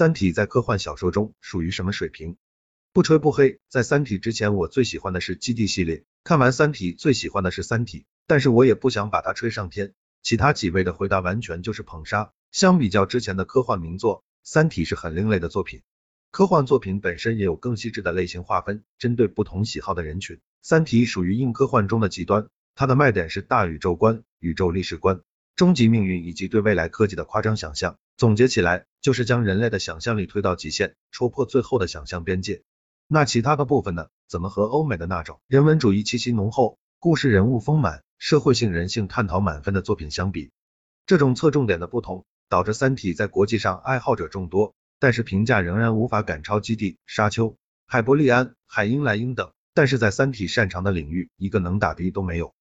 三体在科幻小说中属于什么水平？不吹不黑，在三体之前我最喜欢的是基地系列，看完三体最喜欢的是三体，但是我也不想把它吹上天。其他几位的回答完全就是捧杀。相比较之前的科幻名作，三体是很另类的作品。科幻作品本身也有更细致的类型划分，针对不同喜好的人群。三体属于硬科幻中的极端，它的卖点是大宇宙观、宇宙历史观、终极命运以及对未来科技的夸张想象。总结起来，就是将人类的想象力推到极限，戳破最后的想象边界。那其他的部分呢？怎么和欧美的那种人文主义气息浓厚、故事人物丰满、社会性人性探讨满分的作品相比？这种侧重点的不同，导致《三体》在国际上爱好者众多，但是评价仍然无法赶超《基地》《沙丘》《海伯利安》《海因莱因》等。但是在《三体》擅长的领域，一个能打的都没有。